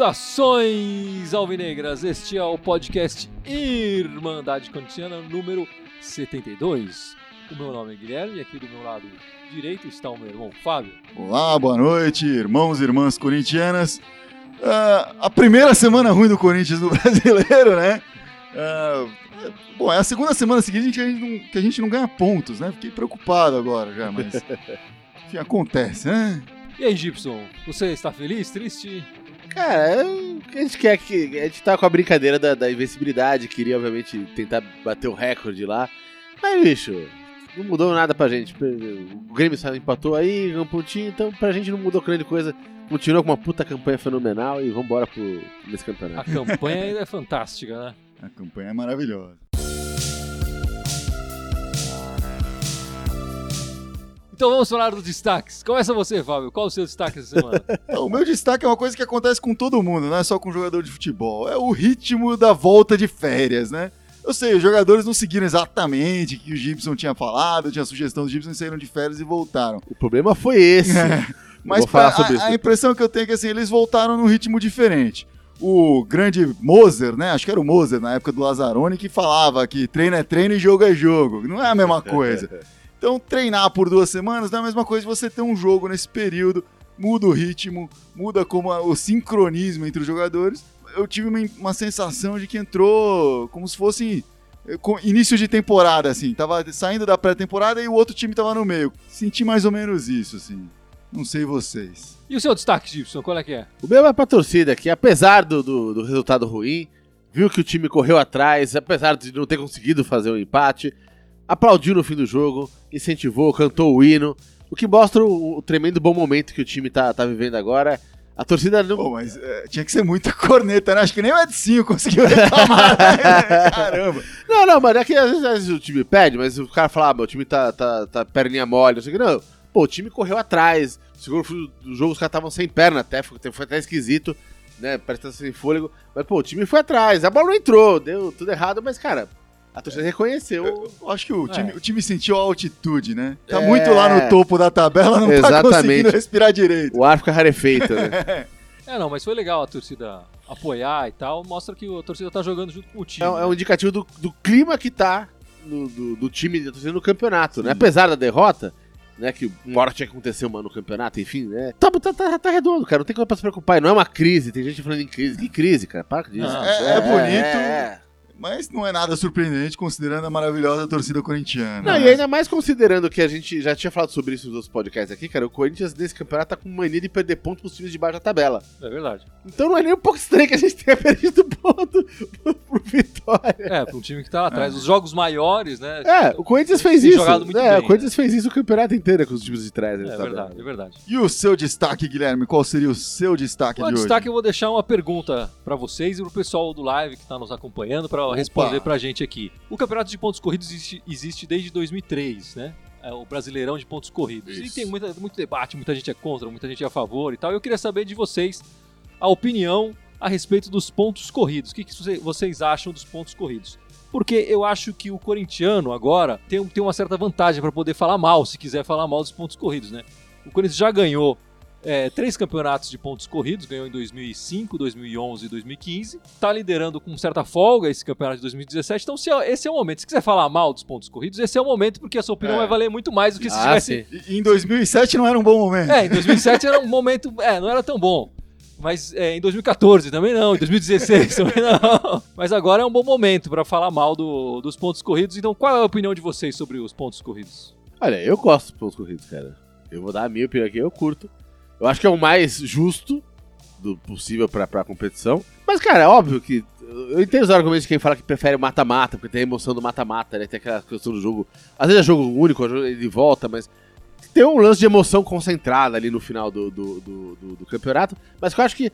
Saudações alvinegras! Este é o podcast Irmandade Corintiana número 72. O meu nome é Guilherme e aqui do meu lado direito está o meu irmão Fábio. Olá, boa noite, irmãos e irmãs corintianas. Ah, a primeira semana ruim do Corinthians no brasileiro, né? Ah, bom, é a segunda semana seguinte que a, gente não, que a gente não ganha pontos, né? Fiquei preocupado agora já, mas. Enfim, acontece, né? E aí, Gibson, você está feliz, triste? Cara, a gente quer que. A gente tá com a brincadeira da, da invencibilidade, queria, obviamente, tentar bater o recorde lá. Mas, bicho, não mudou nada pra gente. O Grêmio só empatou aí, um pontinho, então pra gente não mudou grande coisa. Continuou com uma puta campanha fenomenal e vambora pro, nesse A campeonato. campanha ainda é fantástica, né? A campanha é maravilhosa. Então vamos falar dos destaques. Começa você, Fábio. Qual o seu destaque essa semana? O meu destaque é uma coisa que acontece com todo mundo, não é só com jogador de futebol. É o ritmo da volta de férias, né? Eu sei, os jogadores não seguiram exatamente o que o Gibson tinha falado, tinha sugestão do Gibson, saíram de férias e voltaram. O problema foi esse. Mas Vou falar pra- sobre a, isso. a impressão que eu tenho é que assim, eles voltaram num ritmo diferente. O grande Moser, né? Acho que era o Moser na época do Lazzaroni que falava que treino é treino e jogo é jogo. Não é a mesma coisa. Então, treinar por duas semanas não é a mesma coisa você ter um jogo nesse período, muda o ritmo, muda como a- o sincronismo entre os jogadores. Eu tive uma, uma sensação de que entrou como se fosse eh, início de temporada, assim. Tava saindo da pré-temporada e o outro time tava no meio. Senti mais ou menos isso, assim. Não sei vocês. E o seu destaque, Gibson? Qual é que é? O meu é pra torcida, que apesar do, do, do resultado ruim, viu que o time correu atrás, apesar de não ter conseguido fazer um empate, aplaudiu no fim do jogo, incentivou, cantou o hino, o que mostra o, o tremendo bom momento que o time tá, tá vivendo agora. A torcida não. Pô, mas eh, tinha que ser muita corneta, né? Acho que nem o Edinho conseguiu reclamar. né? Caramba. Não, não, mas é que às vezes, às vezes o time pede, mas o cara fala, ah, meu time tá, tá, tá perninha mole, não sei o que. Não, pô, o time correu atrás. O segundo do jogo os caras estavam sem perna até, foi, foi até esquisito, né? Parece que tá sem fôlego. Mas, pô, o time foi atrás. A bola não entrou, deu tudo errado, mas, cara, a torcida reconheceu. Eu acho que o É. time, o time sentiu a altitude, né? Tá É. muito lá no topo da tabela, não tá Exatamente. conseguindo respirar direito. O ar fica rarefeito, né? É, não, mas foi legal a torcida apoiar e tal. Mostra que a torcida tá jogando junto com o time. É, um- é um indicativo do, do clima que tá no- do, do time da torcida no campeonato, né? Apesar da derrota, né? Que uma hora tinha que acontecer uma no campeonato, enfim, né? Tá, tá, tá, tá redondo, cara. Não tem coisa pra se preocupar. E não é uma crise. Tem gente falando em crise. Que crise, cara? Para com disso. Não, é- é bonito. é. Mas não é nada surpreendente considerando a maravilhosa torcida corintiana. Não, né? e ainda mais considerando que a gente já tinha falado sobre isso nos outros podcasts aqui, cara, o Corinthians nesse campeonato tá com mania de perder pontos pros times de baixo da tabela. É verdade. Então não é nem um pouco estranho que a gente tenha perdido ponto pro, pro Vitória. É, um time que tá lá atrás. Os jogos maiores, né? É, o Corinthians fez isso. jogado muito é, bem, o Corinthians fez isso o campeonato inteiro com os times de trás. né, É tabela. verdade, é verdade. E o seu destaque, Guilherme? Qual seria o seu destaque O de destaque eu vou deixar uma pergunta pra vocês e pro pessoal do live que tá nos acompanhando pra responder pra gente aqui. O campeonato de pontos corridos existe, existe desde 2003, né? É o Brasileirão de pontos corridos. E Isso. tem muita, muito debate, muita gente é contra, muita gente é a favor e tal. Eu queria saber de vocês a opinião a respeito dos pontos corridos. O que, que você- vocês acham dos pontos corridos? Porque eu acho que o corintiano agora tem, tem uma certa vantagem para poder falar mal, se quiser falar mal dos pontos corridos, né? O Corinthians já ganhou é, três campeonatos de pontos corridos, ganhou em 2005, 2011 e 2015. Tá liderando com certa folga esse campeonato de 2017. Então, se é- esse é o momento. Se quiser falar mal dos pontos corridos, esse é o momento, porque a sua opinião É. vai valer muito mais do que se Ah, tivesse. E em 2007 não era um bom momento. É, em 2007 era um momento. É, não era tão bom. Mas é, em 2014 também não, em 2016 também não. Mas agora é um bom momento para falar mal do- dos pontos corridos. Então, qual é a opinião de vocês sobre os pontos corridos? Olha, eu gosto dos pontos corridos, cara. Eu vou dar a minha opinião aqui, eu curto. Eu acho que é o mais justo do possível pra, pra competição. Mas, cara, é óbvio que. Eu entendo os argumentos de quem fala que prefere o mata-mata, porque tem a emoção do mata-mata, né? Tem aquela questão do jogo. Às vezes é jogo único, ele volta, mas. Tem um lance de emoção concentrada ali no final do, do, do, do- do campeonato. Mas que eu acho que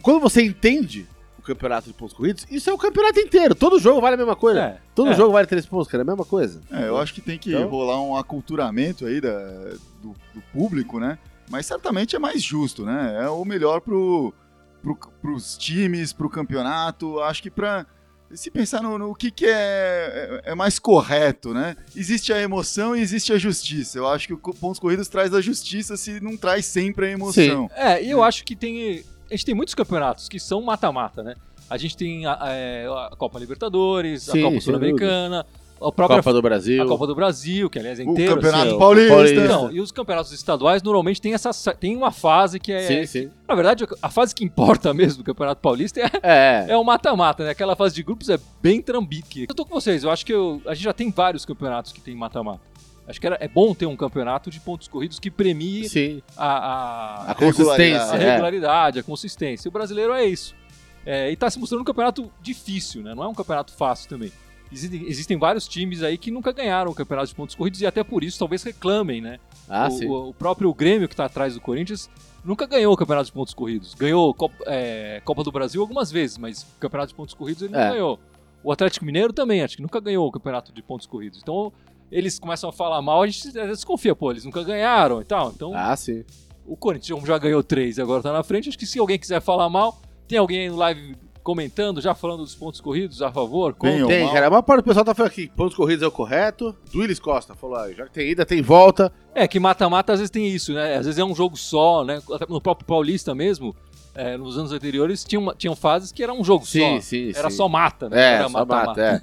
quando você entende o campeonato de pontos corridos, isso é o campeonato inteiro. Todo jogo vale a mesma coisa. É, Todo é. jogo vale três pontos, cara. É a mesma coisa. É, eu acho que tem que Então- rolar um aculturamento aí da, do, do público, né? Mas certamente é mais justo, né? É o melhor pro, pro, pros times, pro campeonato. Acho que pra. se pensar no, no que, que é, é, é mais correto, né? Existe a emoção e existe a justiça. Eu acho que o pontos corridos traz a justiça se não traz sempre a emoção. É, e eu acho que tem. A gente tem muitos campeonatos que são mata-mata, né? A gente tem a, é, a Copa Libertadores, Sim, a Copa Sul-Americana, a própria Copa do Brasil. a Copa do Brasil, que aliás é O inteiro. Campeonato assim. Paulista. Paulista. Então, e os campeonatos estaduais normalmente tem essa tem uma fase que é. Sim, sim. Na verdade, a fase que importa mesmo do Campeonato Paulista é, É. é o mata-mata, né? Aquela fase de grupos é bem trambique. Eu tô com vocês, eu acho que eu- a gente já tem vários campeonatos que tem mata-mata. Acho que era, é bom ter um campeonato de pontos corridos que premie Sim. a, a, A consistência. a é. regularidade, a consistência. O brasileiro é isso. É, e tá se mostrando um campeonato difícil, né? Não é um campeonato fácil também. Existem, existem vários times aí que nunca ganharam o campeonato de pontos corridos e até por isso talvez reclamem, né? Ah, o, sim. o- o próprio Grêmio que tá atrás do Corinthians nunca ganhou o campeonato de pontos corridos. Ganhou Copa, é, Copa do Brasil algumas vezes, mas o campeonato de pontos corridos ele não É. ganhou. O Atlético Mineiro também, acho que nunca ganhou o campeonato de pontos corridos. Então eles começam a falar mal, a gente desconfia, pô, eles nunca ganharam e tal. Então Ah, sim. o Corinthians já ganhou três e agora tá na frente. Acho que se alguém quiser falar mal, tem alguém aí no live comentando, já falando dos pontos corridos a favor, Tem, mal. cara. A maior parte do pessoal tá falando aqui, pontos corridos é o correto. Duílis Costa falou, ah, já que tem ida, tem volta. É que mata-mata às vezes tem isso, né? Às vezes é um jogo só, né? Até no próprio Paulista mesmo, é, nos anos anteriores, tinham, tinham fases que era um jogo Sim, só. sim, Era sim. só mata, né? É, era só mata-mata. mata, é.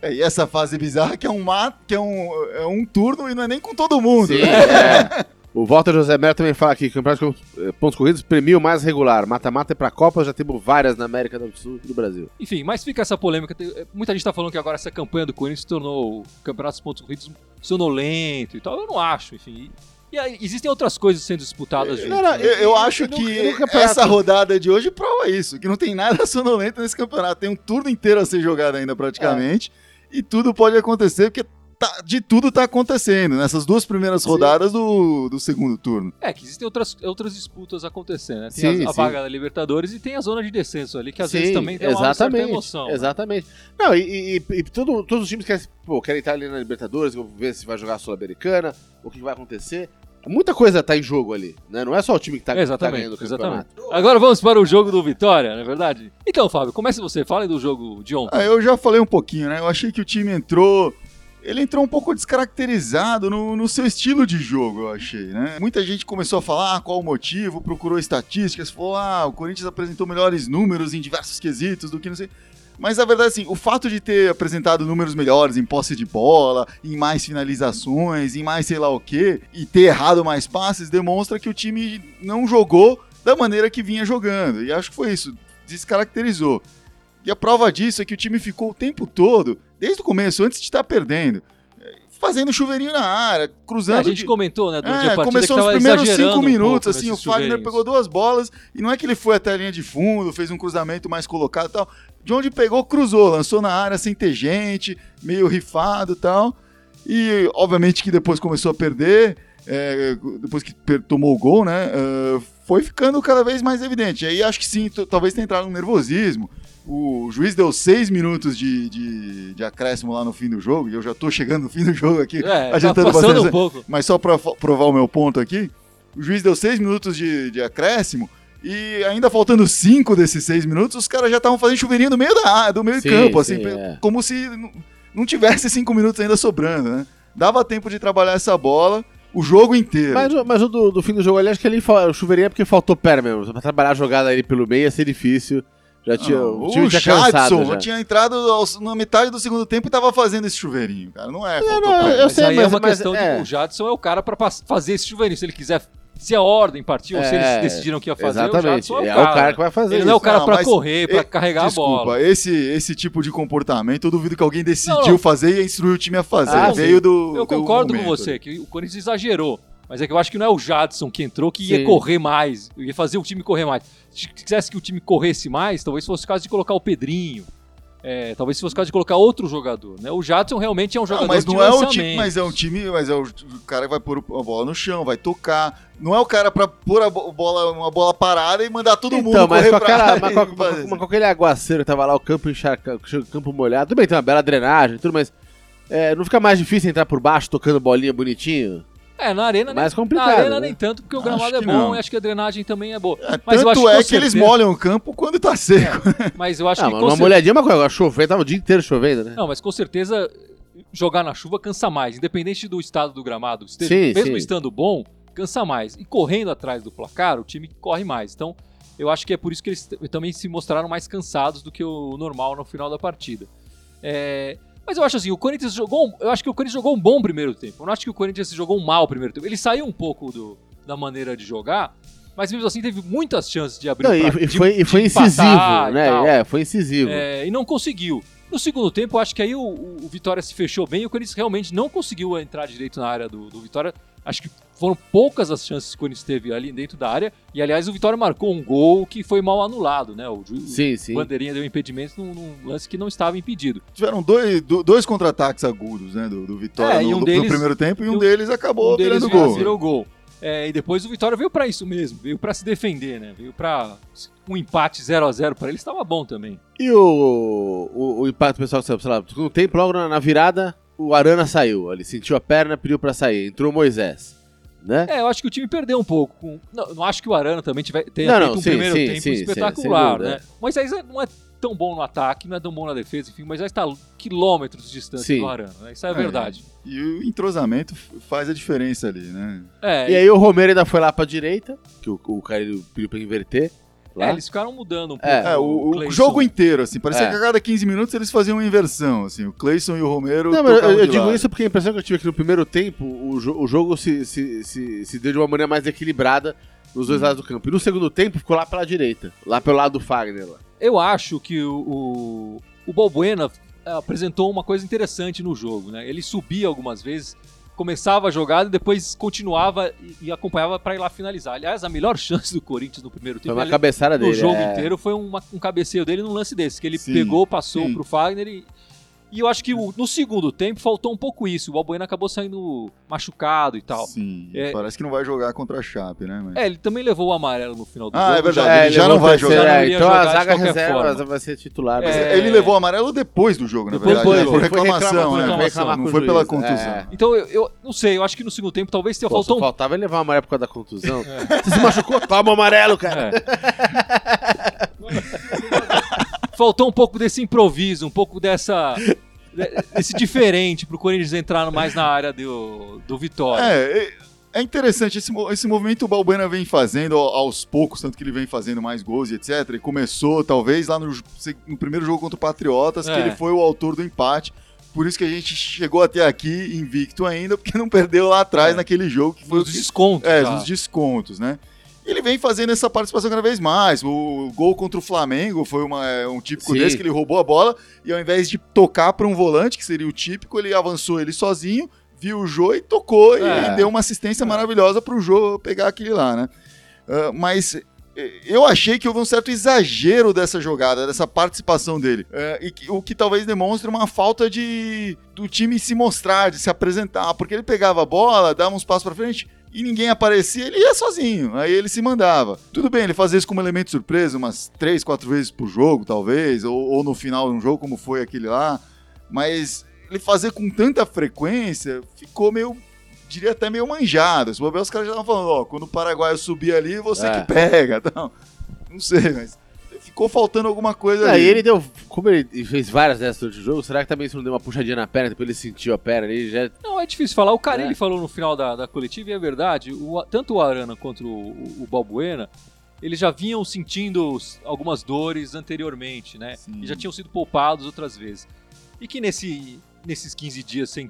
É, e essa fase bizarra que é um mat, que é um, é um turno e não é nem com todo mundo. Sim, né? é. O Walter José Melo também fala aqui que o campeonato de eh, pontos corridos premia o mais regular. Mata-mata é pra Copa, já temos várias na América do Sul e do Brasil. Enfim, mas fica essa polêmica. Tem- Muita gente tá falando que agora essa campanha do Corinthians tornou o Campeonato dos Pontos Corridos sonolento e tal. Eu não acho, enfim. E, aí, existem outras coisas sendo disputadas junto. Não, não, né? Eu, eu acho no- que essa rodada de hoje prova isso, que não tem nada sonolento nesse campeonato. Tem um turno inteiro a ser jogado ainda praticamente, e tudo pode acontecer, porque tá- de tudo tá acontecendo nessas duas primeiras Sim. rodadas do, do segundo turno. É, que existem outras, outras disputas acontecendo, né? Tem Sim, a, a vaga da Libertadores e tem a zona de descenso ali, que às vezes Sim, também tem uma certa exatamente, emoção. né? Exatamente. Não, e, e- e tudo- todos os times querem, pô, querem estar ali na Libertadores, ver se vai jogar a Sul-Americana, o que vai acontecer. Muita coisa tá em jogo ali, né? Não é só o time que tá, que tá exatamente, ganhando o campeonato. exatamente. Agora vamos para o jogo do Vitória, não é verdade? Então, Fábio, comece você, fale do jogo de ontem. Ah, eu já falei um pouquinho, né? Eu achei que o time entrou. Ele entrou um pouco descaracterizado no, no seu estilo de jogo, eu achei, né? Muita gente começou a falar ah, qual o motivo, procurou estatísticas, falou: ah, o Corinthians apresentou melhores números em diversos quesitos do que não sei. Mas a verdade, assim, o fato de ter apresentado números melhores em posse de bola, em mais finalizações, em mais sei lá o quê, e ter errado mais passes, demonstra que o time não jogou da maneira que vinha jogando. E acho que foi isso, descaracterizou. E a prova disso é que o time ficou o tempo todo, desde o começo, antes de estar perdendo, eh, fazendo chuveirinho na área, cruzando. a gente de- comentou, né, durante É, a partida começou nos primeiros cinco um minutos, pouco assim, o Fagner pegou duas bolas e não é que ele foi até a linha de fundo, fez um cruzamento mais colocado e tal. De onde pegou, cruzou, lançou na área sem ter gente, meio rifado e tal. E obviamente que depois começou a perder, é, depois que tomou o gol, né? é, foi ficando cada vez mais evidente. Aí acho que sim, talvez tenha entrado um nervosismo. O juiz deu seis minutos de, de, de acréscimo lá no fim do jogo, e eu já tô chegando no fim do jogo aqui, É, tá adiantando passando bastante. um pouco. Mas só pra fa- provar o meu ponto aqui, o juiz deu seis minutos de, de acréscimo e ainda faltando cinco desses seis minutos, os caras já estavam fazendo chuveirinho no meio da do meio Sim, campo, sim, assim, é. como se não tivesse cinco minutos ainda sobrando, né? Dava tempo de trabalhar essa bola o jogo inteiro. Mas, o- mas o do, do fim do jogo ali, acho que o chuveirinho é porque faltou perna mesmo. Pra trabalhar a jogada ali pelo meio ia ser difícil. Já tinha, Não, o time o tinha Jadson já. tinha entrado aos- na metade do segundo tempo e tava fazendo esse chuveirinho, cara. Não é, faltou não, perna. eu Mas sei, aí mas- é uma mas questão é. de o Jadson é o cara pra pass- fazer esse chuveirinho. Se ele quiser, se a ordem partiu, ou se eles É, decidiram que ia fazer, o Exatamente. Jadson é o É cara. o cara que vai fazer Ele isso. não é o cara Não, pra mas correr, pra e- carregar Desculpa, a bola. esse, esse tipo de comportamento eu duvido que alguém decidiu Não, não. fazer e instruiu o time a fazer. Ah, Veio do. Eu do concordo com você, que o Corinthians exagerou. Mas é que eu acho que não é o Jadson que entrou que ia Sim. correr mais, ia fazer o time correr mais. Se quisesse que o time corresse mais, talvez fosse o caso de colocar o Pedrinho. É, talvez fosse o caso de colocar outro jogador. Né? O Jadson realmente é um jogador Não, mas de não é o lançamento. time, mas é um time, mas é o, o cara que vai pôr a bola no chão, vai tocar. Não é o cara pra pôr a bo- bola, uma bola parada e mandar todo mundo Então, mas correr com, pra aquela, mas, com, com- fazer. mas com aquele aguaceiro que tava lá, o campo encharcado, o campo molhado, tudo bem, tem uma bela drenagem, tudo, mas é, não fica mais difícil entrar por baixo tocando bolinha bonitinho? É, na arena, É mais nem, complicado, na arena né? nem tanto, porque o gramado é bom não. e acho que a drenagem também é boa. É, Mas eu tanto acho que é que eles certeza- molham o campo quando tá seco. Mas eu acho Ah, que uma cer- molhadinha é uma coisa, chover, tava o dia inteiro chovendo, né? Não, mas com certeza jogar na chuva cansa mais, independente do estado do gramado. Esteja, Sim, mesmo sim. estando bom, cansa mais. E correndo atrás do placar, o time corre mais. Então, eu acho que é por isso que eles também se mostraram mais cansados do que o normal no final da partida. É, Mas eu acho assim, o Corinthians jogou. Eu acho que o Corinthians jogou um bom primeiro tempo. Eu não acho que o Corinthians jogou um mal primeiro tempo. Ele saiu um pouco do- da maneira de jogar, mas mesmo assim teve muitas chances de abrir Não, o e, pra- e de- foi, e foi incisivo, né? É, foi incisivo. É, e não conseguiu. No segundo tempo, eu acho que aí o, o- o Vitória se fechou bem e o Corinthians realmente não conseguiu entrar direito na área do, do Vitória. Acho que foram poucas as chances que o Corinthians teve ali dentro da área. E aliás, o Vitória marcou um gol que foi mal anulado, né? O, Sim, sim. o Bandeirinha deu impedimento num, num lance que não estava impedido. Tiveram dois, do- dois contra-ataques agudos, né, do, do Vitória É, e no, um no deles- primeiro tempo, e um deles acabou um deles virando virou, gol. virou gol. É, e depois o Vitória veio pra isso mesmo, veio pra se defender, né? Veio pra um empate 0 a 0 para ele estava bom também. E o, o, o impacto pessoal, sei lá, no segundo tempo, logo na, na virada, o Arana saiu. Ele sentiu a perna, pediu pra sair. Entrou o Moisés. Né? É, eu acho que o time perdeu um pouco. com- Não, não acho que o Arana também tiver, tenha Não, feito não, um sim, primeiro sim, tempo sim, espetacular, né? Moisés não é tão bom no ataque, não é tão bom na defesa, enfim, mas já está quilômetros de distância Sim. do Arana, né? Isso é, É. verdade. E o entrosamento faz a diferença ali, né? É, E aí o Romero ainda foi lá pra direita, que o, o cara pediu pra inverter. Lá. é, eles ficaram mudando um pouco. É, É, o, o Cleison. jogo inteiro, assim, parecia É. que a cada 15 minutos eles faziam uma inversão, assim, o Cleison e o Romero Não, mas eu, eu digo lado. isso porque a impressão que eu tive aqui no primeiro tempo, o, jo- o jogo se, se, se, se deu de uma maneira mais equilibrada nos dois lados do campo. E no segundo tempo ficou lá pela direita, lá pelo lado do Fagner. Lá. Eu acho que o, o, o Balbuena é, apresentou uma coisa interessante no jogo, né? Ele subia algumas vezes, começava a jogada e depois continuava e, acompanhava para ir lá finalizar. Aliás, a melhor chance do Corinthians no primeiro Foi tempo uma ele- cabeçada no dele. jogo é. inteiro foi uma- um cabeceio dele num lance desse, que ele Sim, pegou, passou sim. pro Fagner e. E eu acho que o- no segundo tempo faltou um pouco isso. O Balbuena acabou saindo machucado e tal. Sim, É. parece que não vai jogar contra a Chape, né? Mas... É, ele também levou o amarelo no final do Ah, jogo. é verdade, já- ele já levou não vai terceiro, jogar. é, Já então jogar a zaga reserva forma. vai ser titular. Mas É. ele levou o amarelo depois do jogo, na Depois verdade. do né? jogo. Por Foi reclamação, né? foi reclamar com Não foi pela contusão. é. Então eu, eu não sei, eu acho que no segundo tempo talvez tenha faltou um faltava ele levar o amarelo por causa da contusão. Você se machucou? Toma o amarelo, cara. Faltou um pouco desse improviso, um pouco dessa. de- Desse diferente pro Corinthians entrar mais na área do, do Vitória. É, é- é interessante, esse, esse movimento o Balbuena vem fazendo ao- aos poucos, tanto que ele vem fazendo mais gols e etc. E começou, talvez, lá no, no primeiro jogo contra o Patriotas, que É. ele foi o autor do empate. Por isso que a gente chegou até aqui invicto ainda, porque não perdeu lá atrás É. naquele jogo que foi o Nos descontos. É, nos descontos, né? Ele vem fazendo essa participação cada vez mais. O gol contra o Flamengo foi uma- é, um típico Sim. desse que ele roubou a bola e ao invés de tocar para um volante, que seria o típico, ele avançou ele sozinho, viu o Jô e tocou e- É. e deu uma assistência maravilhosa para o Jô pegar aquele lá, né? Ah, mas eh, eu achei que houve um certo exagero dessa jogada, dessa participação dele. É, e o que talvez demonstre uma falta de do time se mostrar, de se apresentar. Porque ele pegava a bola, dava uns passos pra frente e ninguém aparecia, ele ia sozinho. Aí ele se mandava. Tudo bem, ele fazia isso como elemento surpresa umas três, quatro vezes por jogo, talvez, ou, ou no final de um jogo, como foi aquele lá. Mas ele fazer com tanta frequência ficou meio diria até meio manjado. Se bobear, os caras já estavam falando, ó, quando o Paraguai subir ali, você É. que pega. Então, não sei, mas ficou faltando alguma coisa Aí ali. ele deu. Como ele fez várias dessas durante o jogo, será que também isso não deu uma puxadinha na perna, depois ele sentiu a perna ali? Já... Não, é difícil falar. O Carilli É. falou no final da, da coletiva, e é verdade, o- tanto o Arana quanto o, o, o Balbuena, eles já vinham sentindo algumas dores anteriormente, né? Sim. E já tinham sido poupados outras vezes. E que nesse, nesses 15 dias sem,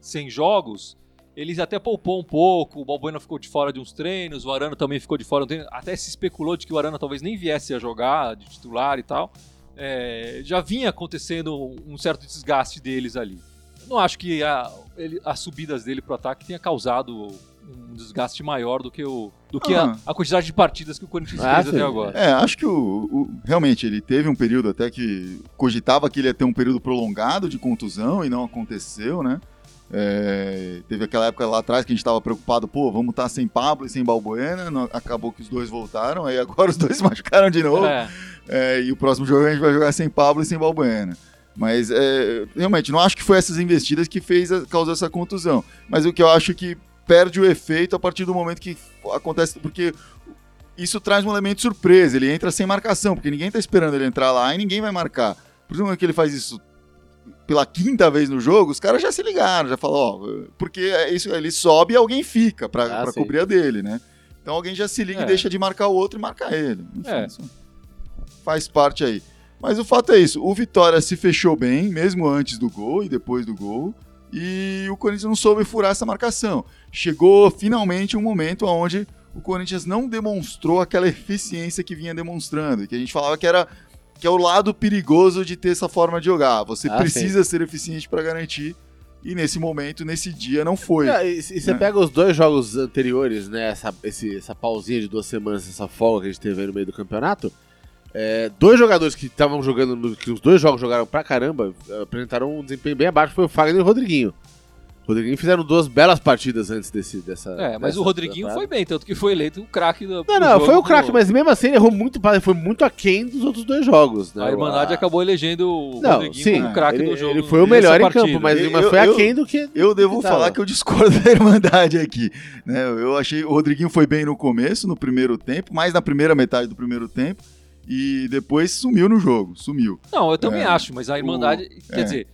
sem jogos, eles até poupou um pouco, o Balbuena ficou de fora de uns treinos, o Arana também ficou de fora de um treino, até se especulou de que o Arana talvez nem viesse a jogar de titular e tal. É, já vinha acontecendo um certo desgaste deles ali. Eu não acho que a, ele- as subidas dele pro ataque tenha causado um desgaste maior do que, o, do que Ah. a, a quantidade de partidas que o Corinthians Ah, fez até agora. É, acho que o, o- realmente ele teve um período até que cogitava que ele ia ter um período prolongado de contusão e não aconteceu, né? É, teve aquela época lá atrás que a gente estava preocupado, pô, vamos estar sem Pablo e sem Balbuena, não- acabou que os dois voltaram, aí agora os dois se machucaram de novo. É, É, e o próximo jogo a gente vai jogar sem Pablo e sem Balbuena. Mas é, realmente, não acho que foi essas investidas que fez a- causou essa contusão. Mas o que eu acho que perde o efeito a partir do momento que acontece. Porque isso traz um elemento de surpresa. Ele entra sem marcação, porque ninguém tá esperando ele entrar lá e ninguém vai marcar. Por exemplo, que ele faz isso pela quinta vez no jogo, os caras já se ligaram, já falaram, ó, porque é isso, ele sobe e alguém fica pra, Ah, pra sim. cobrir a dele, né? Então alguém já se liga É. e deixa de marcar o outro e marca ele. Enfim, É. faz parte aí. Mas o fato é isso, o Vitória se fechou bem, mesmo antes do gol e depois do gol, e o Corinthians não soube furar essa marcação. Chegou finalmente um momento onde o Corinthians não demonstrou aquela eficiência que vinha demonstrando, que a gente falava que era que é o lado perigoso de ter essa forma de jogar. Você Ah, precisa ser eficiente para garantir, e nesse momento, nesse dia, não foi. É, e, e você É. pega os dois jogos anteriores, né? Essa, esse, essa pausinha de duas semanas, essa folga que a gente teve aí no meio do campeonato. é, dois jogadores que estavam jogando, que os dois jogos jogaram pra caramba, apresentaram um desempenho bem abaixo, foi o Fagner e o Rodriguinho. O Rodriguinho fizeram duas belas partidas antes desse, dessa. É, mas dessa o Rodriguinho temporada. foi bem, tanto que foi eleito o craque do. Não, não, foi o craque, mas mesmo assim ele errou muito, foi muito aquém dos outros dois jogos, né? A Irmandade A- acabou elegendo o Não, Rodriguinho sim, como o craque do jogo. ele foi o melhor em partida. campo, mas, Eu- mas foi eu- aquém do que. Eu devo que falar que eu discordo da Irmandade aqui. Né? Eu achei o Rodriguinho foi bem no começo, no primeiro tempo, mais na primeira metade do primeiro tempo, e depois sumiu no jogo, sumiu. Não, eu também É. acho, mas a Irmandade. Quer é. dizer,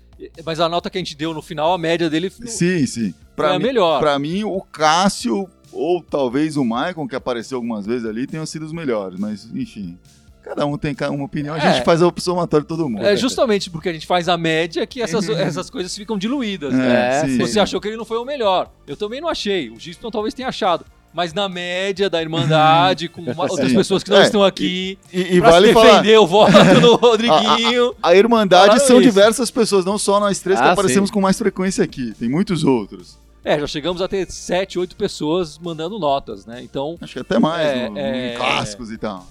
mas a nota que a gente deu no final, a média dele Sim, sim. foi Pra a mim, melhor. pra mim, o Cássio ou talvez o Maicon, que apareceu algumas vezes ali, tenham sido os melhores, mas enfim. Cada um tem uma opinião, a É. gente faz a somatória de todo mundo. É justamente porque a gente faz a média que essas, Uhum. essas coisas ficam diluídas. né? É, sim. Você achou que ele não foi o melhor. Eu também não achei. O Giston talvez tenha achado. Mas na média da Irmandade, com uma- outras Sim. pessoas que não É, estão aqui, E, e pra vale se falar, defender o voto do Rodriguinho. a Irmandade Falaram são isso. diversas pessoas, não só nós três que Ah, aparecemos sim. com mais frequência aqui, tem muitos outros. É, já chegamos a ter sete, oito pessoas mandando notas, né? Então, Acho que até mais, É, no- é. em clássicos e tal.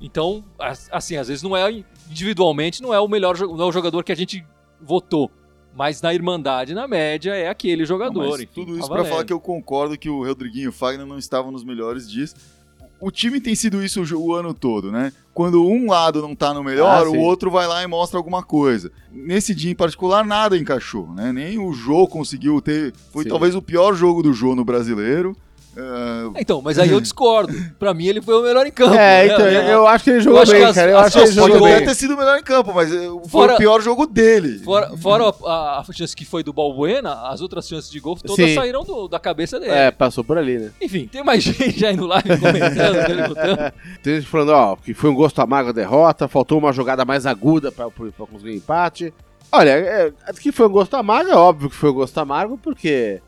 então as- assim, às vezes não é individualmente, não é o melhor, não é o jogador que a gente votou. Mas na Irmandade, na média, é aquele jogador. Não, enfim, tudo isso pra valendo. falar que eu concordo que o Rodriguinho e o Fagner não estavam nos melhores dias. O time tem sido isso o ano todo, né? Quando um lado não tá no melhor, Ah, o outro vai lá e mostra alguma coisa. Nesse dia em particular, nada encaixou, né? Nem o Jô conseguiu ter. Foi Sim. talvez o pior jogo do Jô no brasileiro. Ah, Então, mas aí eu discordo. pra mim, ele foi o melhor em campo. É, né? então, eu, eu acho que ele jogou bem, cara. Eu acho que ele jogou bem. ter sido o melhor em campo, mas eh, foi Fora- o pior jogo dele. Fora, fora a, a chance que foi do Balbuena, as outras chances de gol todas Sim. saíram do- da cabeça dele. É, passou por ali, né? Enfim, tem mais gente aí no live comentando. Tem gente falando, ó, que foi um gosto amargo a derrota, faltou uma jogada mais aguda pra, pra pra conseguir empate. Olha, é, que foi um gosto amargo, é óbvio que foi um gosto amargo, porque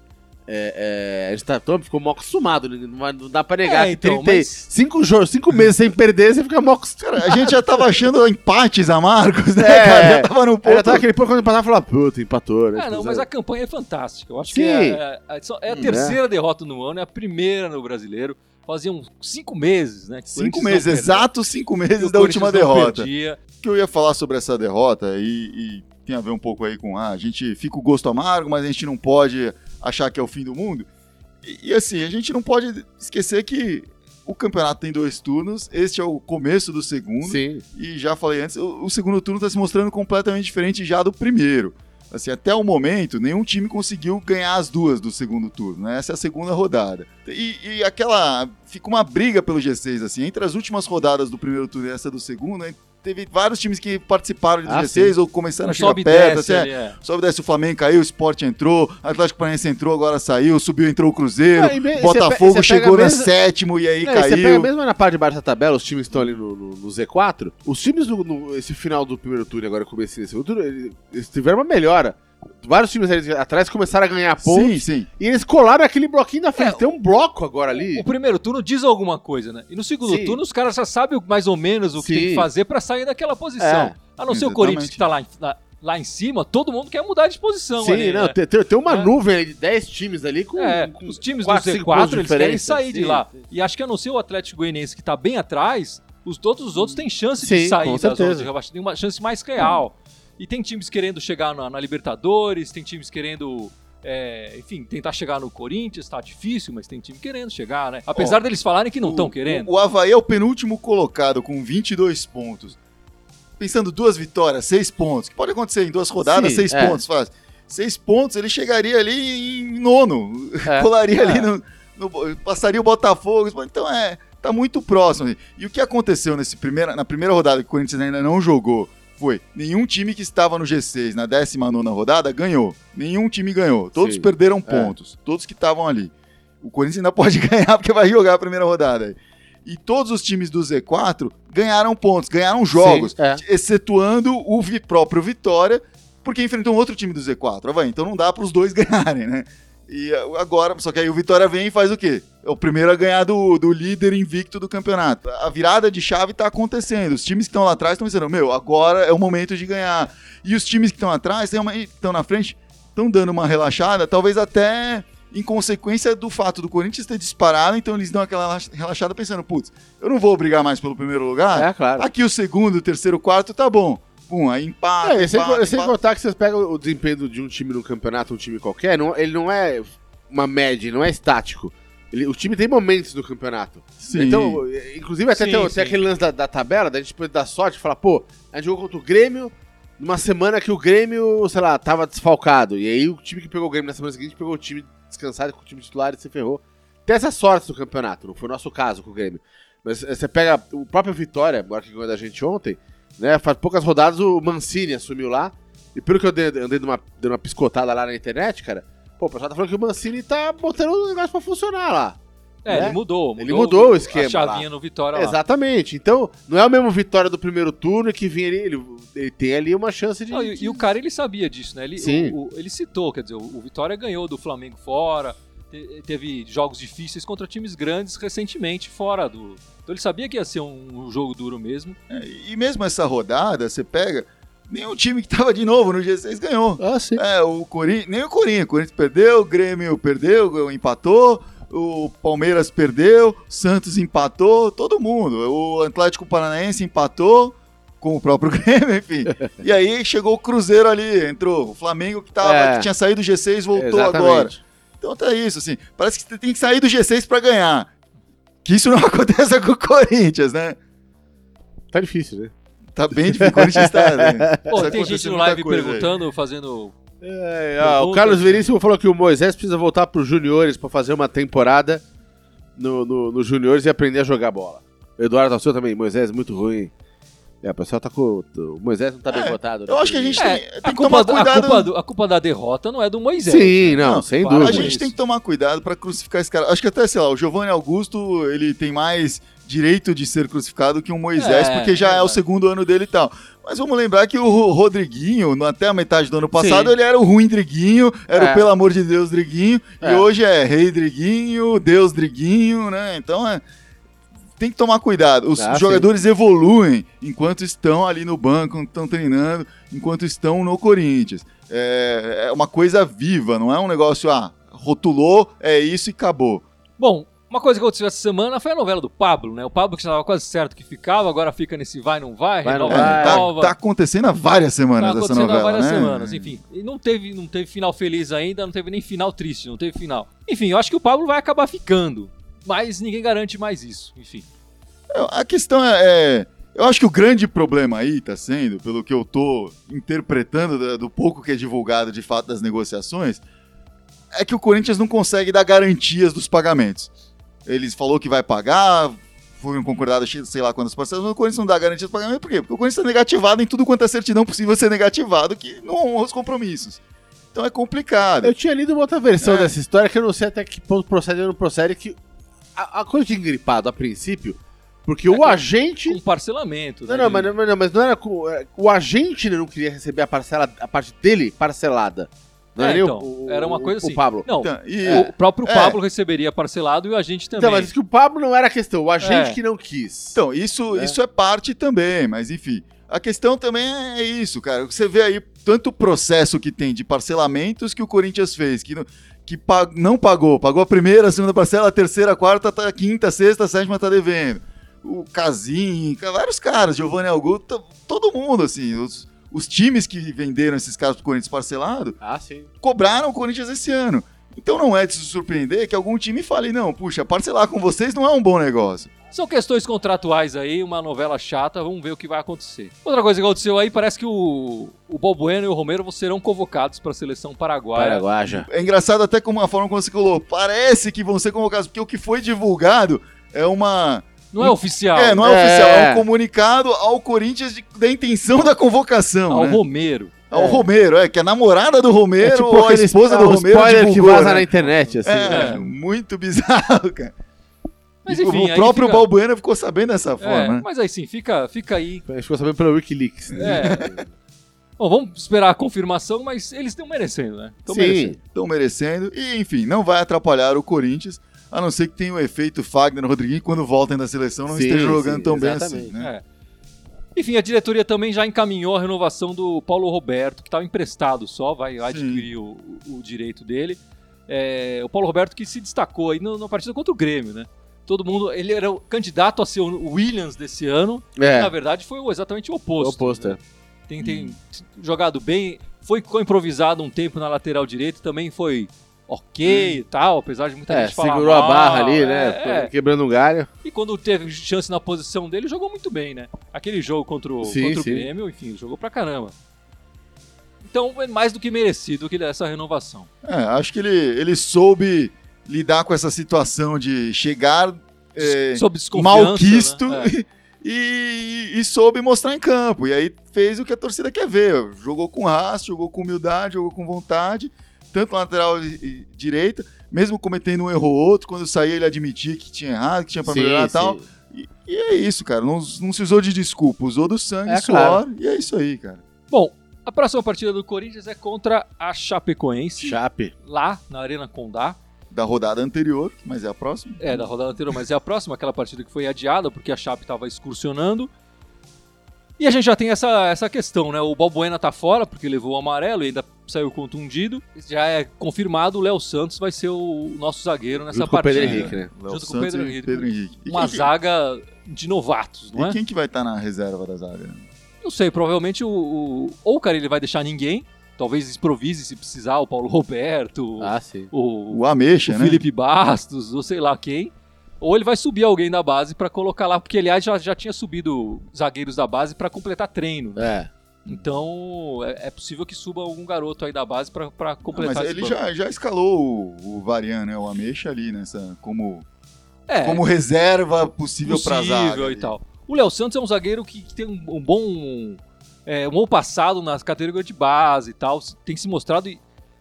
é, é, a gente tá, todo- ficou mal acostumado, né? não, dá pra negar É, que então, 30 mas- cinco, jogos, cinco meses sem perder, você fica mal acostumado. Cara, a gente já tava achando empates amargos, né, É. cara? Já tava no ponto. já tava aquele pouco quando empatar e falar, puta, empatou, né? Ah, não, Tipo, mas é- a campanha é fantástica. Eu acho Sim. que é, é- é só- é a Hum, terceira derrota no ano, é a primeira no brasileiro. Faziam cinco meses, né? Cinco meses, exatos cinco meses da última derrota. perdia. O que eu ia falar sobre essa derrota e, e tem a ver um pouco aí com ah, a gente fica o gosto amargo, mas a gente não pode achar que é o fim do mundo. E, e assim, a gente não pode esquecer que o campeonato tem dois turnos, este é o começo do segundo, Sim. e já falei antes, o, o segundo turno está se mostrando completamente diferente já do primeiro. Assim, até o momento, nenhum time conseguiu ganhar as duas do segundo turno, né? Essa é a segunda rodada. E, e aquela. Fica uma briga pelo G6, assim, entre as últimas rodadas do primeiro turno e essa do segundo, né? Teve vários times que participaram do Ah, G6 ou começaram a chegar Sobe perto. desce ali, é, sobe desce o Flamengo caiu, o Sport entrou, Atlético Paranaense entrou, agora saiu, subiu, entrou o Cruzeiro, Ah, me- Botafogo pe- chegou na mesmo- sétimo e aí Não, e Você pega caiu. mesmo na parte de baixo da tabela, os times que estão ali no, no- no Z4, os times do no- esse final do primeiro turno agora começo desse segundo turno, eles tiveram uma melhora. Vários times atrás começaram a ganhar pontos Sim, sim. e eles colaram aquele bloquinho da frente. É, Tem um bloco agora ali. O primeiro turno diz alguma coisa, né? E no segundo Sim. turno os caras já sabem mais ou menos o que tem Sim. que fazer pra sair daquela posição. É. A não ser o. Corinthians que tá lá, em- lá, lá em cima, todo mundo quer mudar de posição Sim, ali, não, né? tem, tem- tem uma É. nuvem de 10 times ali com. É, com os times quatro, do cinco pontos Z4 de eles querem sair de Sim. lá. E acho que a não ser o Atlético Goianiense que tá bem atrás, os, todos os outros têm chance Sim, de sair de rebaixamento, tem uma chance mais real. E tem times querendo chegar na, na Libertadores, tem times querendo, é, enfim, tentar chegar no Corinthians, tá difícil, mas tem time querendo chegar, né? Apesar Ó, deles falarem que não estão querendo. O, o Havaí é o penúltimo colocado com 22 pontos. Pensando duas vitórias, seis pontos. Que pode acontecer em duas rodadas, Sim, seis é. pontos faz. seis pontos, ele chegaria ali em nono. É. Colaria ali É. no, no- Passaria o Botafogo. Então é. Tá muito próximo. E o que aconteceu nesse primeira, na primeira rodada que o Corinthians ainda não jogou foi nenhum time que estava no G6 na 19 rodada ganhou. Nenhum time ganhou. Todos Sim. perderam É. pontos. Todos que estavam ali. O Corinthians ainda pode ganhar porque vai jogar a primeira rodada. E todos os times do Z4 ganharam pontos, ganharam jogos, Sim, é. excetuando o vi- próprio Vitória, porque enfrentou um outro time do Z4. Vai, então não dá para os dois ganharem, né? E agora, só que aí o Vitória vem e faz o quê? É o primeiro a ganhar do, do líder invicto do campeonato. A virada de chave tá acontecendo. Os times que estão lá atrás estão dizendo, meu, agora é o momento de ganhar. E os times que estão atrás, estão na frente, estão dando uma relaxada, talvez até em consequência do fato do Corinthians ter disparado, então eles dão aquela relax- relaxada pensando, putz, eu não vou brigar mais pelo primeiro lugar. É, claro. Aqui o segundo, o terceiro, o quarto, tá bom. Pum, aí empata, É, sem, empata, sem empata. contar que vocês pegam o desempenho de um time no campeonato, um time qualquer, não- ele não é uma média, não é estático. Ele- o time tem momentos no campeonato. Sim. Então, inclusive até Sim, tem, sim. tem aquele lance da, da tabela, da gente pode dar sorte e falar, pô, a gente jogou contra o Grêmio numa semana que o Grêmio, sei lá, tava desfalcado. E aí o time que pegou o Grêmio na semana seguinte pegou o time descansado com o time titular e se ferrou. Tem essa sorte no campeonato, não foi o nosso caso com o Grêmio. Mas eh, você pega o próprio Vitória, agora que ganhou da gente ontem, né? Faz poucas rodadas o Mancini assumiu lá. E pelo que eu dei- andei dando uma, dando uma piscotada lá na internet, cara, pô, o pessoal tá falando que o Mancini tá botando o negócio pra funcionar lá. É, né? ele mudou, Ele mudou o esquema A chavinha no Vitória lá. Exatamente. Então, não é o mesmo Vitória do primeiro turno que vinha ali. Ele, ele tem ali uma chance de. Não, e, e o cara ele sabia disso, né? Ele, Sim. o- o- ele citou, quer dizer, o, o Vitória ganhou do Flamengo fora, te- teve jogos difíceis contra times grandes recentemente fora do. Então ele sabia que ia ser um, um jogo duro mesmo. E mesmo essa rodada, você pega, nenhum time que tava de novo no G6 ganhou. Ah, sim. É, o Corinthians, nem o Corinthians, o Corinthians perdeu, o Grêmio perdeu, empatou, o Palmeiras perdeu, Santos empatou, todo mundo. O Atlético Paranaense empatou com o próprio Grêmio, enfim. e aí chegou o Cruzeiro ali, entrou o Flamengo que, tava, É. que tinha saído do G6 voltou Exatamente. agora. Então tá isso, assim. Parece que você tem que sair do G6 pra ganhar. Que isso não acontece com o Corinthians, né? Tá difícil, né? Tá bem difícil. O Corinthians tá. Né? Pô, Precisa tem gente no live coisa aí. perguntando, fazendo. É, ó, o. Carlos Veríssimo falou que o Moisés precisa voltar pros juniores pra fazer uma temporada no, no, nos juniores e aprender a jogar bola. O Eduardo Alceu também, Moisés muito ruim. É, o pessoal tá com. O Moisés não tá bem É, votado. né? eu acho que a gente É, tem, tem a, que culpa, tomar da- a, cuidado. culpa do- a culpa da derrota não é do Moisés. Sim, não, Não, sem para, dúvida. A gente isso. tem que tomar cuidado pra crucificar esse cara. Acho que até, sei lá, o Giovanni Augusto, ele tem mais direito de ser crucificado que o Moisés, É, porque já é, o verdade. segundo ano dele e tal. Mas vamos lembrar que o Ro- Rodriguinho, até a metade do ano passado, Sim. ele era o ruim Driguinho, era É. o pelo amor de Deus Driguinho, É. e hoje é rei Driguinho, Deus Driguinho, né? Então é. Tem que tomar cuidado. Os Ah, sim. jogadores evoluem enquanto estão ali no banco, estão treinando, enquanto estão no Corinthians. É, é uma coisa viva, não é um negócio, ah, rotulou, é isso e acabou. Bom, uma coisa que aconteceu essa semana foi a novela do Pablo, né? O Pablo que estava quase certo que ficava, agora fica nesse vai, não vai, Vai, não renova, vai. É, não tá, renova. tá acontecendo há várias semanas Tá essa acontecendo novela, há várias né? semanas, enfim. E não teve, não teve final feliz ainda, não teve nem final triste, não teve final. Enfim, eu acho que o Pablo vai acabar ficando. Mas ninguém garante mais isso, enfim. A questão é, é- Eu acho que o grande problema aí tá sendo, pelo que eu tô interpretando da- do pouco que é divulgado de fato das negociações, é que o Corinthians não consegue dar garantias dos pagamentos. Eles falou que vai pagar, foram concordadas, sei lá quantas parcelas, mas o Corinthians não dá garantia do pagamento, por quê? Porque o Corinthians está negativado em tudo quanto é certidão possível ser negativado, que não honra os compromissos. Então é complicado. Eu tinha lido uma outra versão É. dessa história que eu não sei até que ponto procede ou não procede, que a, a coisa de engripado a princípio, porque o com- agente. Com parcelamento. Não, né, não, mas, não- mas não, mas não era. com- é, O agente não queria receber a parcela, a parte dele parcelada. Não É, era então, o, o- era uma coisa o, assim. O Pablo. Não, Então, e- o próprio É. Pablo receberia parcelado e o agente também. Então, mas que o Pablo não era a questão, o agente É. que não quis. Então, isso, né? isso é parte também, mas enfim. A questão também é isso, cara. Você vê aí tanto processo que tem de parcelamentos que o Corinthians fez, que, não- que pa- não pagou. Pagou a primeira, a segunda parcela, a terceira, a quarta, tá- a quinta, a sexta, a sétima tá devendo. O Casim, vários caras, Giovanni Augusto, todo mundo, assim. Os, os times que venderam esses caras pro Corinthians parcelado Ah, cobraram o Corinthians esse ano. Então não é de se surpreender que algum time fale, não, puxa, parcelar com vocês não é um bom negócio. São questões contratuais aí, uma novela chata, vamos ver o que vai acontecer. Outra coisa que aconteceu aí, parece que o, o Balbueno e o Romero serão convocados para a seleção paraguaia. Paraguaja. É engraçado até como a forma como você colocou, parece que vão ser convocados, porque o que foi divulgado é uma... Não é oficial. É, não é, É. oficial, é um comunicado ao Corinthians de- da intenção da convocação, Ao né? Romero. Ao Romero, é, que a namorada do Romero É tipo ou a esposa é do um Romero spoiler que divulgou, vaza né? na internet, assim. É, né? muito bizarro, cara. Mas enfim, o próprio fica- Balbuena ficou sabendo dessa É, forma, né? mas aí sim, fica, fica aí. A gente ficou sabendo pelo Wikileaks. né? É. Bom, vamos esperar a confirmação, mas eles estão merecendo, né? Estão Sim. merecendo. Estão merecendo. E, enfim, não vai atrapalhar o Corinthians, a não ser que tenha o efeito Fagner e Rodriguinho quando voltem da seleção não Sim, esteja jogando sim, tão bem exatamente. assim, né? É. Enfim, a diretoria também já encaminhou a renovação do Paulo Roberto, que estava emprestado só, vai adquirir o, o- o direito dele. É, o Paulo Roberto que se destacou aí na partida contra o Grêmio, né? Todo mundo, ele era o candidato a ser o Williams desse ano, É, e, na verdade foi o- exatamente o oposto. oposto, é. Tem, tem jogado bem, foi improvisado um tempo na lateral direita, também foi ok e tal, apesar de muita É, gente falar segurou a barra ali, é, né? é. Quebrando um galho. E quando teve chance na posição dele, jogou muito bem, né? Aquele jogo contra o, Sim, contra o. Grêmio, enfim, jogou pra caramba. Então é mais do que merecido que essa renovação. É, acho que ele, ele soube lidar com essa situação de chegar é, malquisto né? É. e, e soube mostrar em campo. E aí fez o que a torcida quer ver. Jogou com raça, jogou com humildade, jogou com vontade, tanto lateral direita, mesmo cometendo um erro ou outro, quando saía ele admitia que tinha errado, que tinha pra melhorar e tal. E, e é isso, cara. Não, não se usou de desculpa, usou do sangue, É, suor, claro. e é isso aí, cara. Bom, a próxima partida do Corinthians é contra a Chapecoense, Chape. lá na Arena Condá. Da rodada anterior, mas é a próxima. É, da rodada anterior, mas é a próxima, aquela partida que foi adiada porque a Chape estava excursionando. E a gente já tem essa, essa questão, né? O Balbuena tá fora porque levou o amarelo e ainda saiu contundido. Já é confirmado, o Léo Santos vai ser o nosso zagueiro nessa Junto com o partida. Pedro Henrique, né? Léo Junto com o Santos Pedro e Henrique. Pedro Henrique. E Uma que- zaga de novatos, não E é? quem que vai estar na reserva da zaga? Não sei, provavelmente o, o ou o cara ele vai deixar ninguém, talvez improvise se precisar, o Paulo Roberto, Ah, sim. o, O Ameixa, o né? Felipe Bastos, ou sei lá quem. Ou ele vai subir alguém da base pra colocar lá, porque aliás já, já tinha subido zagueiros da base pra completar treino. né? É. Então é, é possível que suba algum garoto aí da base Ah, completar mas esse ele já, já escalou o, o Varian, né? O Ameixa ali nessa. Como, é, como reserva possível, pra possível zaga. e ali. tal. O Léo Santos é um zagueiro que, que tem um, um bom é, um bom passado nas categorias de base e tal, tem se mostrado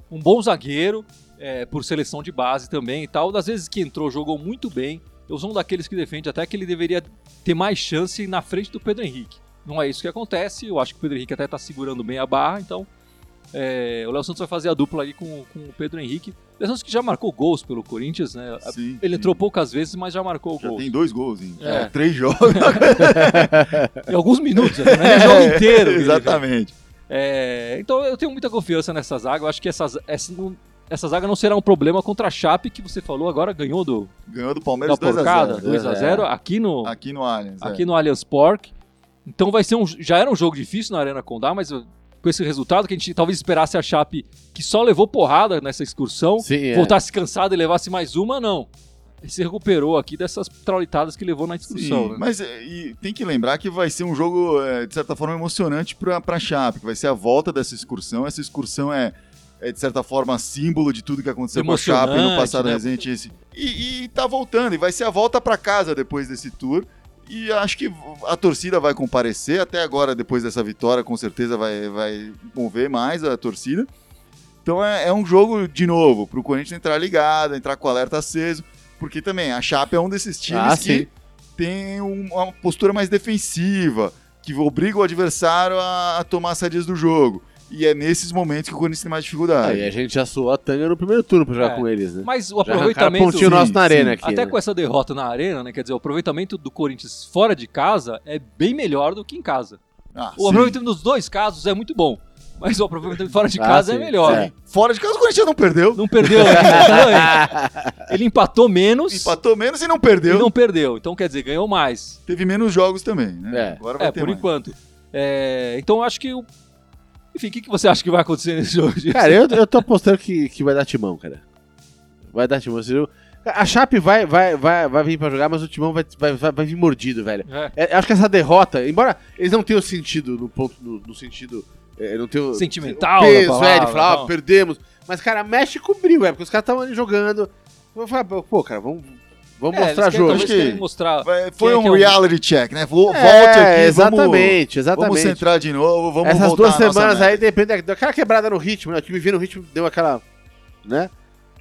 um bom zagueiro é, por seleção de base também e tal. Das vezes que entrou, jogou muito bem. Eu sou um daqueles que defende até que ele deveria ter mais chance na frente do Pedro Henrique. Não é isso que acontece, eu acho que o Pedro Henrique até tá segurando bem a barra, então é, o Léo Santos vai fazer a dupla ali com, com o Pedro Henrique. O Léo Santos que já marcou gols pelo Corinthians, né? Sim, Ele sim. entrou poucas vezes, mas já marcou Já gols. tem dois gols em É. três jogos. Em alguns minutos, né? é o jogo inteiro. Exatamente. É, então eu tenho muita confiança nessa zaga. Eu acho que essa, essa, essa zaga não será um problema contra a Chape, que você falou agora, ganhou do, Ganhou do Palmeiras 2 a porcada, 0 2 a 2x0, aqui no, Aqui no Allianz. aqui é. no Allianz Park. Então vai ser um. Já era um jogo difícil na Arena Condá, mas uh, com esse resultado que a gente talvez esperasse a Chape, que só levou porrada nessa excursão, Sim, é. voltasse cansado e levasse mais uma, não. Ele se recuperou aqui dessas traulitadas que levou na excursão. Sim, né? mas é, e tem que lembrar que vai ser um jogo, é, de certa forma, emocionante pra, pra Chape, que vai ser a volta dessa excursão. Essa excursão é, é, de certa forma, símbolo de tudo que aconteceu com a Chape no Emocionante, passado né? recente. Esse. E, e tá voltando, e vai ser a volta pra casa depois desse tour. E acho que a torcida vai comparecer, até agora, depois dessa vitória, com certeza vai, vai mover mais a torcida. Então é, é um jogo, de novo, pro Corinthians entrar ligado, entrar com o alerta aceso, porque também a Chape é um desses times Ah, que sim. tem um- uma postura mais defensiva, que obriga o adversário a, a tomar as rédeas do jogo. E é nesses momentos que o Corinthians tem mais dificuldade. Aí a gente já suou a tanga no primeiro turno pra jogar É. com eles, né? Mas o aproveitamento. pontinho nosso na arena sim. aqui. Até né? com essa derrota na arena, né? Quer dizer, o aproveitamento do Corinthians fora de casa é bem melhor do que em casa. Ah, O sim. aproveitamento nos dois casos é muito bom. Mas o aproveitamento fora de Ah, casa é sim. melhor. É. Fora de casa o Corinthians não perdeu. Não perdeu ainda. Ele empatou menos Empatou menos e não perdeu. e não perdeu. Então, quer dizer, ganhou mais. Teve menos jogos também, né? É. Agora vai É, ter por mais. enquanto. É, então, eu acho que. o- Enfim, o que, que você acha que vai acontecer nesse jogo? Cara, eu, eu tô apostando que, que vai dar timão, cara. Vai dar timão. A Chape vai, vai, vai, vai vir pra jogar, mas o Timão vai, vai, vai, vir mordido, velho. É. É, acho que essa derrota, embora eles não tenham sentido no ponto, no, no sentido. É, não tenham Sentimental o peso, da palavra, é, de falar, ah, perdemos. Mas, cara, mexe com o brilho, é, porque os caras estavam ali jogando. Eu falar, pô, cara, vamos, vamos É, mostrar jogo. Acho que- mostrar. Vai- Foi é um é reality check, né? Vo- Volte É, aqui, vamos, exatamente, exatamente. vamos centrar de novo, vamos Essas voltar duas semanas aí, depende daquela quebrada no ritmo, né? O time vindo no ritmo, deu aquela. né?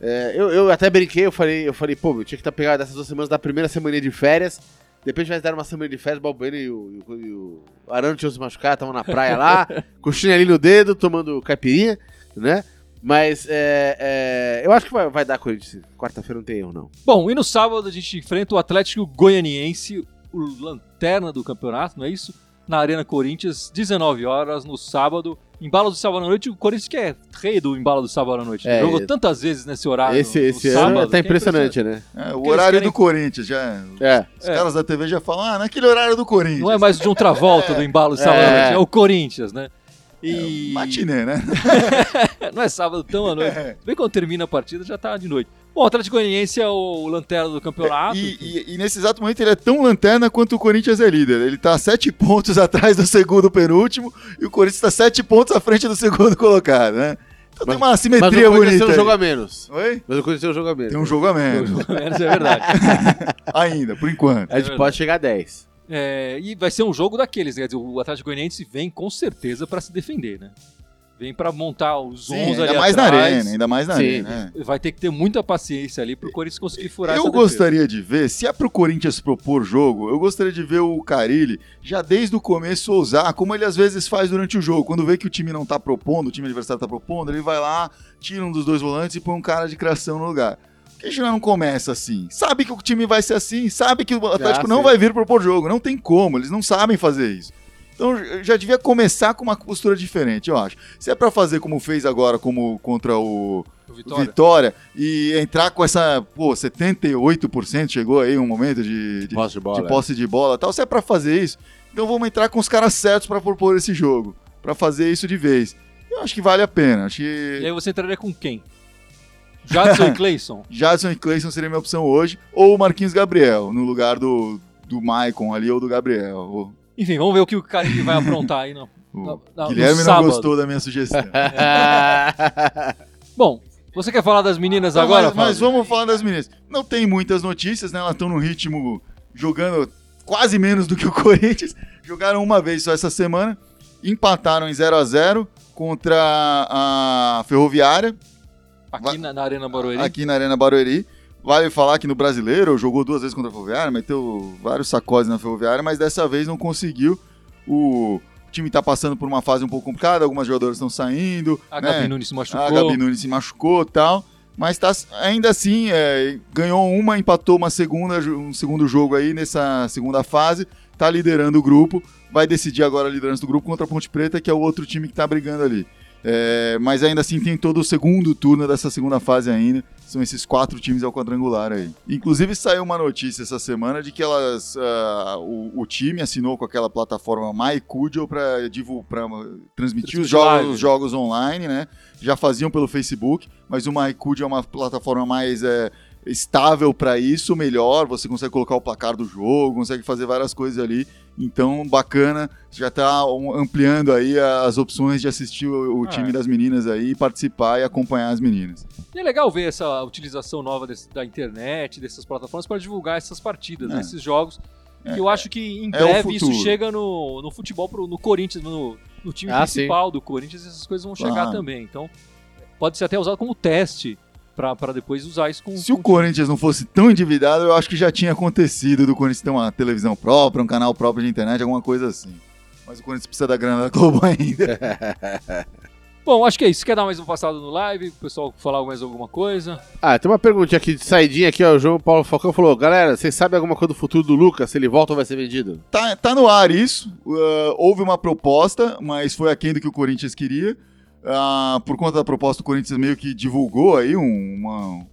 É, eu, eu até brinquei, eu falei, eu falei, pô, eu tinha que estar pegado dessas duas semanas da primeira semana de férias. Depois tivesse dado uma semana de férias, o Balbuena e o, e o, e o Arano tinham se machucado, estavam na praia lá, com o chinelinho no dedo, tomando caipirinha, né? Mas é, é, eu acho que vai, vai dar Corinthians. Quarta-feira não tem erro, não. Bom, e no sábado a gente enfrenta o Atlético Goianiense, o lanterna do campeonato, não é isso? Na Arena Corinthians, 19 horas no sábado. Embalo do sábado à noite, o Corinthians que é rei do embalo do sábado à noite. É, Jogou é. tantas vezes nesse horário. esse esse sábado, ano tá que é impressionante, né? É, o Porque horário querem- do Corinthians, já. É. Os É. caras da TV já falam, ah, naquele horário do Corinthians. Não é mais de um travolta do embalo do sábado à É. noite, é o Corinthians, né? E Matinê, né? não é sábado tão à noite. É. Bem quando termina a partida já tá de noite. Bom, o Atlético Goianiense é o lanterna do campeonato. E, e- e nesse exato momento ele é tão lanterna quanto o Corinthians é líder. Ele tá sete pontos atrás do segundo penúltimo e o Corinthians tá sete pontos à frente do segundo colocado, né? Então tem uma Mas o simetria Corinthians bonita. tem um jogo a menos. Oi? Mas o Corinthians tem um jogo a menos. Tem um jogo a menos. Menos é verdade. Ainda, por enquanto. A gente verdade. pode chegar a 10. É, e vai ser um jogo daqueles, né? Quer dizer, o Atlético Goianiense vem com certeza pra se defender, né? Vem pra montar os 11 Sim, ali ainda mais na atrás. arena, ainda mais na Sim. arena. né? Vai ter que ter muita paciência ali pro Corinthians conseguir furar Eu essa defesa. gostaria de ver, se é pro Corinthians propor jogo, eu gostaria de ver o Carilli já desde o começo ousar, como ele às vezes faz durante o jogo. Quando vê que o time não tá propondo, o time adversário tá propondo, ele vai lá, tira um dos dois volantes e põe um cara de criação no lugar. A gente não começa assim? Sabe que o time vai ser assim, sabe que o Atlético Ah, não sim. vai vir propor jogo, não tem como, eles não sabem fazer isso. Então já devia começar com uma postura diferente, eu acho. Se é pra fazer como fez agora, como contra o, O Vitória. Vitória e entrar com essa, pô, 78% chegou aí um momento de, de, Posse de bola. de posse de bola e tal. Se é pra fazer isso, então vamos entrar com os caras certos pra propor esse jogo, Pra fazer isso de vez. Eu acho que vale a pena. Acho E que aí você entraria com quem? Jadson e Clayson? Jadson e Clayson seria minha opção hoje, ou o Marquinhos Gabriel, no lugar do, do Maicon ali ou do Gabriel. O, Enfim, vamos ver o que o Carilli vai aprontar aí. No... o Não, não, Guilherme não gostou da minha sugestão. Bom, você quer falar das meninas Não, agora, mas, mas vamos falar das meninas. Não tem muitas notícias, né? Elas estão no ritmo jogando quase menos do que o Corinthians. Jogaram uma vez só essa semana. Empataram em 0 a 0 contra a Ferroviária, Aqui na, na Arena Barueri. aqui na Arena Barueri. Vale falar que no Brasileiro jogou duas vezes contra a Ferroviária, meteu vários sacodes na Ferroviária, mas dessa vez não conseguiu. O time tá passando por uma fase um pouco complicada, algumas jogadoras estão saindo. A né? Gabi Nunes se machucou. A Gabi Nunes se machucou e tal. Mas tá, ainda assim, é, ganhou uma, empatou uma segunda, um segundo jogo aí nessa segunda fase. Tá liderando o grupo. Vai decidir agora a liderança do grupo contra a Ponte Preta, que é o outro time que tá brigando ali. É, mas ainda assim tem todo o segundo turno dessa segunda fase ainda. São esses quatro times ao quadrangular aí. Inclusive saiu uma notícia essa semana de que elas, ah, o, o time assinou com aquela plataforma MyCudio para transmitir os jogos, os jogos online, né? Já faziam pelo Facebook, mas o MyCudio é uma plataforma mais é, estável para isso, melhor. Você consegue colocar o placar do jogo, consegue fazer várias coisas ali. Então, bacana, já tá um, ampliando aí as opções de assistir o, o Ah, time é. das meninas aí, participar e acompanhar as meninas. E é legal ver essa utilização nova desse- da internet, dessas plataformas, para divulgar essas partidas, né, É. esses jogos. que eu acho que em é breve isso chega no, no futebol, pro, no Corinthians, no, no time Ah, principal do Corinthians, essas coisas vão chegar Claro. também. Então, pode ser até usado como teste para depois usar isso com. Se o com- Corinthians não fosse tão endividado, eu acho que já tinha acontecido do Corinthians ter uma televisão própria, um canal próprio de internet, alguma coisa assim. Mas o Corinthians precisa da grana da Globo ainda. Bom, acho que é isso. Quer dar mais um passado no live? O pessoal falar mais alguma coisa? Ah, tem uma perguntinha aqui de saidinha aqui, ó. O João Paulo Falcão falou: Galera, vocês sabem alguma coisa do futuro do Lucas? Se ele volta ou vai ser vendido? Tá, tá no ar isso. Uh, houve uma proposta, mas foi aquém do que o Corinthians queria. Ah, por conta da proposta, o Corinthians meio que divulgou aí um- uma,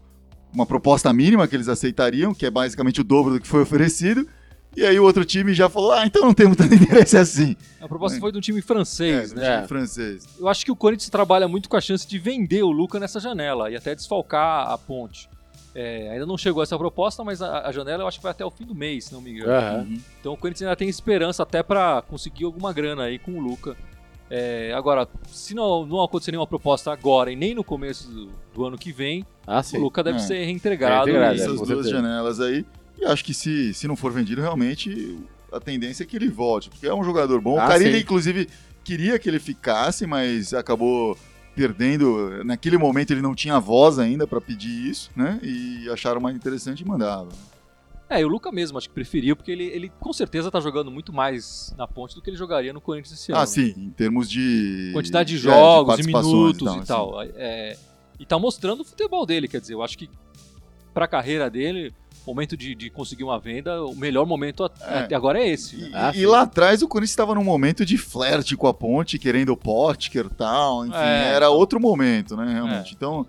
uma proposta mínima que eles aceitariam, que é basicamente o dobro do que foi oferecido. E aí o outro time já falou: ah, então não temos tanto interesse assim. A proposta É. foi do time francês, É, né? time francês. Eu acho que o Corinthians trabalha muito com a chance de vender o Luca nessa janela e até desfalcar a ponte. É, ainda não chegou essa proposta, mas a, a janela eu acho que vai até o fim do mês, se não me engano. Uhum. Então o Corinthians ainda tem esperança até pra conseguir alguma grana aí com o Luca. É, agora, se não, não acontecer nenhuma proposta agora e nem no começo do, do ano que vem, Ah, o. Luca deve É. ser reintegrado. É, reintegrado, e- é. Essas duas certeza. janelas aí. E acho que se, se não for vendido, realmente a tendência é que ele volte, porque é um jogador bom. Ah, o Carilli, inclusive, queria que ele ficasse, mas acabou perdendo. Naquele momento ele não tinha voz ainda pra pedir isso, né? E acharam mais interessante e mandava. É, e o Luca mesmo, acho que preferiu, porque ele, ele com certeza tá jogando muito mais na ponte do que ele jogaria no Corinthians esse ano. Ah, sim, em termos de. Quantidade de é, jogos, e participações minutos e assim. tal. É, e tá mostrando o futebol dele, quer dizer, eu acho que pra carreira dele, momento de, de conseguir uma venda, o melhor momento É. até agora é esse. né? E, Ah, e lá atrás o Corinthians estava num momento de flerte com a ponte, querendo o Potker e tal. Enfim, É. era outro momento, né, realmente. Então,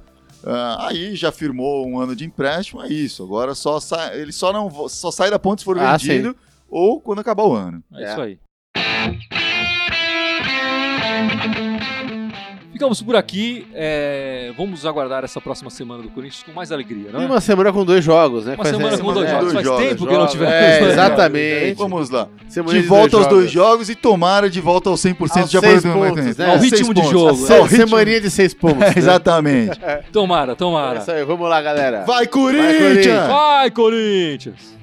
ah, aí já firmou um ano de empréstimo, é isso. Agora só sai, ele só não só sai da ponte se for Ah, vendido ou quando acabar o ano. É, É. isso aí. Ficamos por aqui. é, vamos aguardar essa próxima semana do Corinthians com mais alegria, não E é? uma semana com dois jogos, né? Uma Faz- semana é, com dois é, jogos. dois Faz jogos, tempo que não jogos. tivemos. É, exatamente. jogos. Vamos lá. Semana De dois volta aos dois jogos. jogos e tomara de volta aos 100% Aos de aproveitamento. pontos, né? Ao ritmo de jogo, Ao é. ritmo- Semaninha de seis pontos. né? Exatamente. Tomara, É tomara. isso aí, vamos lá, galera. Vai, Corinthians! Corinthians! Vai, Corinthians!